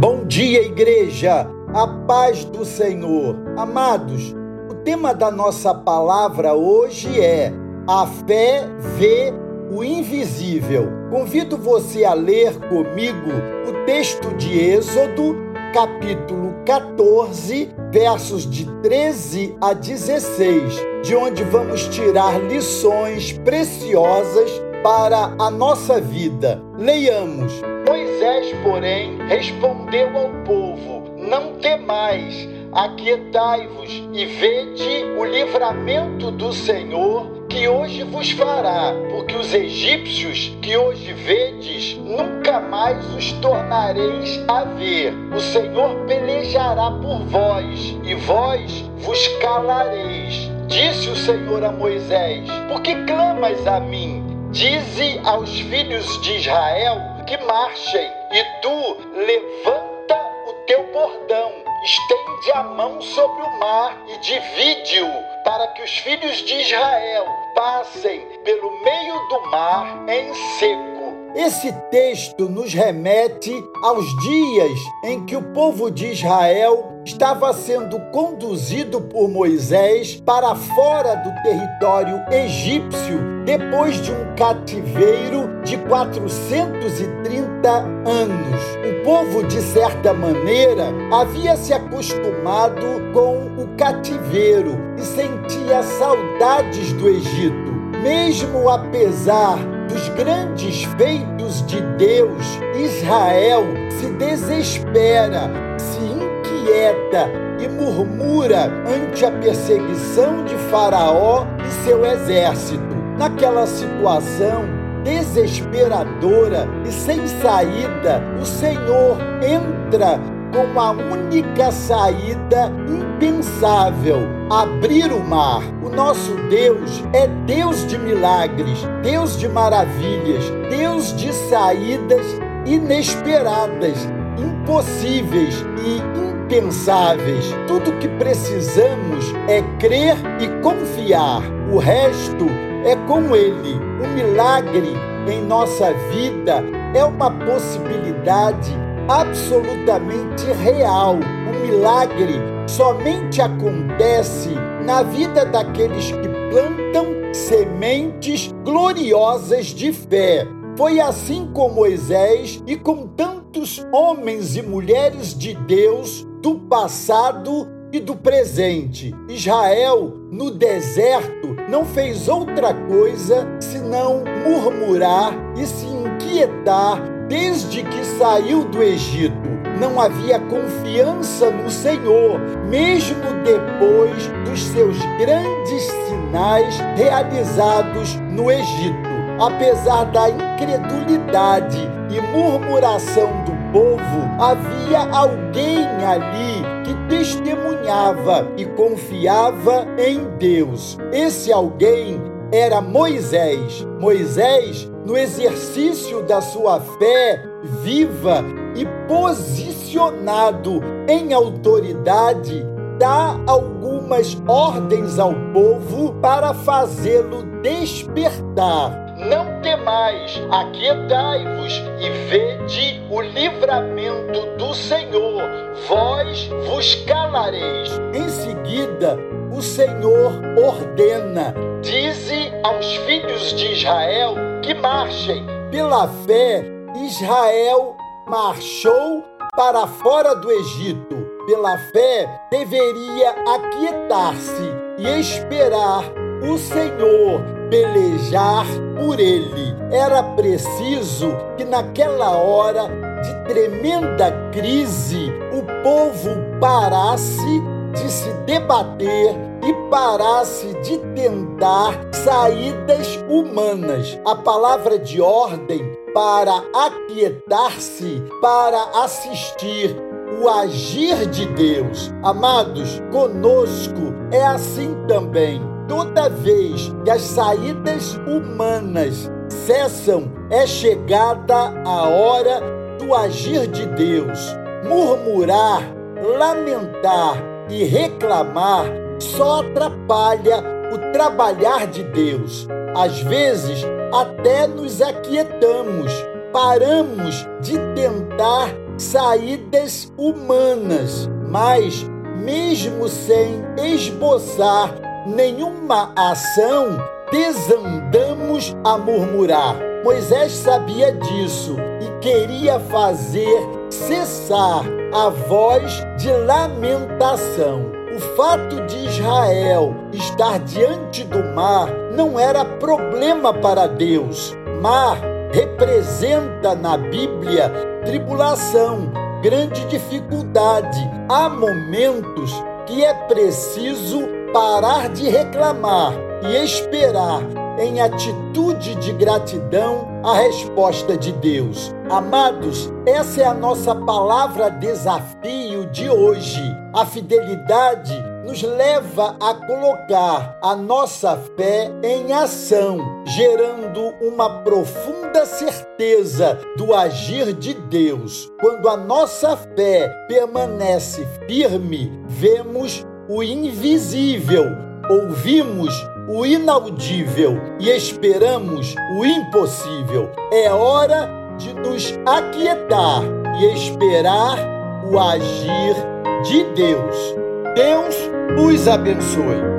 Bom dia, igreja, a paz do Senhor. Amados, o tema da nossa palavra hoje é A fé vê o invisível. Convido você a ler comigo o texto de Êxodo, capítulo 14, versos de 13 a 16, de onde vamos tirar lições preciosas para a nossa vida. Leiamos. Moisés, porém, respondeu ao povo: Não temais, aquietai-vos e vede o livramento do Senhor que hoje vos fará, porque os egípcios que hoje vedes, nunca mais os tornareis a ver. O Senhor pelejará por vós, e vós vos calareis. Disse o Senhor a Moisés: Por que clamas a mim? Dize aos filhos de Israel que marchem, e tu levanta o teu bordão, estende a mão sobre o mar e divide-o, para que os filhos de Israel passem pelo meio do mar em seco. Esse texto nos remete aos dias em que o povo de Israel estava sendo conduzido por Moisés para fora do território egípcio depois de um cativeiro de 430 anos. O povo, de certa maneira, havia se acostumado com o cativeiro e sentia saudades do Egito. Mesmo apesar dos grandes feitos de Deus, Israel se desespera, se inquieta e murmura ante a perseguição de Faraó e seu exército. Naquela situação desesperadora e sem saída, o Senhor entra com a única saída impensável: abrir o mar. O nosso Deus é Deus de milagres, Deus de maravilhas, Deus de saídas inesperadas, impossíveis e impensáveis. Tudo que precisamos é crer e confiar. O resto é com Ele. O milagre em nossa vida é uma possibilidade absolutamente real. O milagre somente acontece na vida daqueles que plantam sementes gloriosas de fé. Foi assim com Moisés e com tantos homens e mulheres de Deus do passado e do presente. Israel, no deserto, não fez outra coisa senão murmurar e se inquietar desde que saiu do Egito. Não havia confiança no Senhor, mesmo depois dos seus grandes sinais realizados no Egito. Apesar da incredulidade e murmuração do povo, havia alguém ali testemunhava e confiava em Deus. Esse alguém era Moisés. Moisés, no exercício da sua fé viva e posicionado em autoridade, dá algumas ordens ao povo para fazê-lo despertar não temais, aquietai-vos e vede o livramento do Senhor, vós vos calareis. Em seguida, o Senhor ordena: Dize aos filhos de Israel que marchem. Pela fé, Israel marchou para fora do Egito. Pela fé, deveria aquietar-se e esperar o Senhor pelejar por ele. Era preciso que naquela hora de tremenda crise o povo parasse de se debater e parasse de tentar saídas humanas. A palavra de ordem para aquietar-se, para assistir o agir de Deus. Amados, conosco é assim também toda vez que as saídas humanas cessam, é chegada a hora do agir de Deus. Murmurar, lamentar e reclamar só atrapalha o trabalhar de Deus. Às vezes, até nos aquietamos, paramos de tentar saídas humanas, mas, mesmo sem esboçar nenhuma ação, desandamos a murmurar. Moisés sabia disso e queria fazer cessar a voz de lamentação. O fato de Israel estar diante do mar não era problema para Deus. Mar representa na Bíblia tribulação, grande dificuldade. Há momentos que é preciso parar de reclamar e esperar em atitude de gratidão a resposta de Deus. Amados, essa é a nossa palavra desafio de hoje. A fidelidade nos leva a colocar a nossa fé em ação, gerando uma profunda certeza do agir de Deus. Quando a nossa fé permanece firme, vemos o invisível, ouvimos o inaudível e esperamos o impossível. É hora de nos aquietar e esperar o agir de Deus. Deus os abençoe.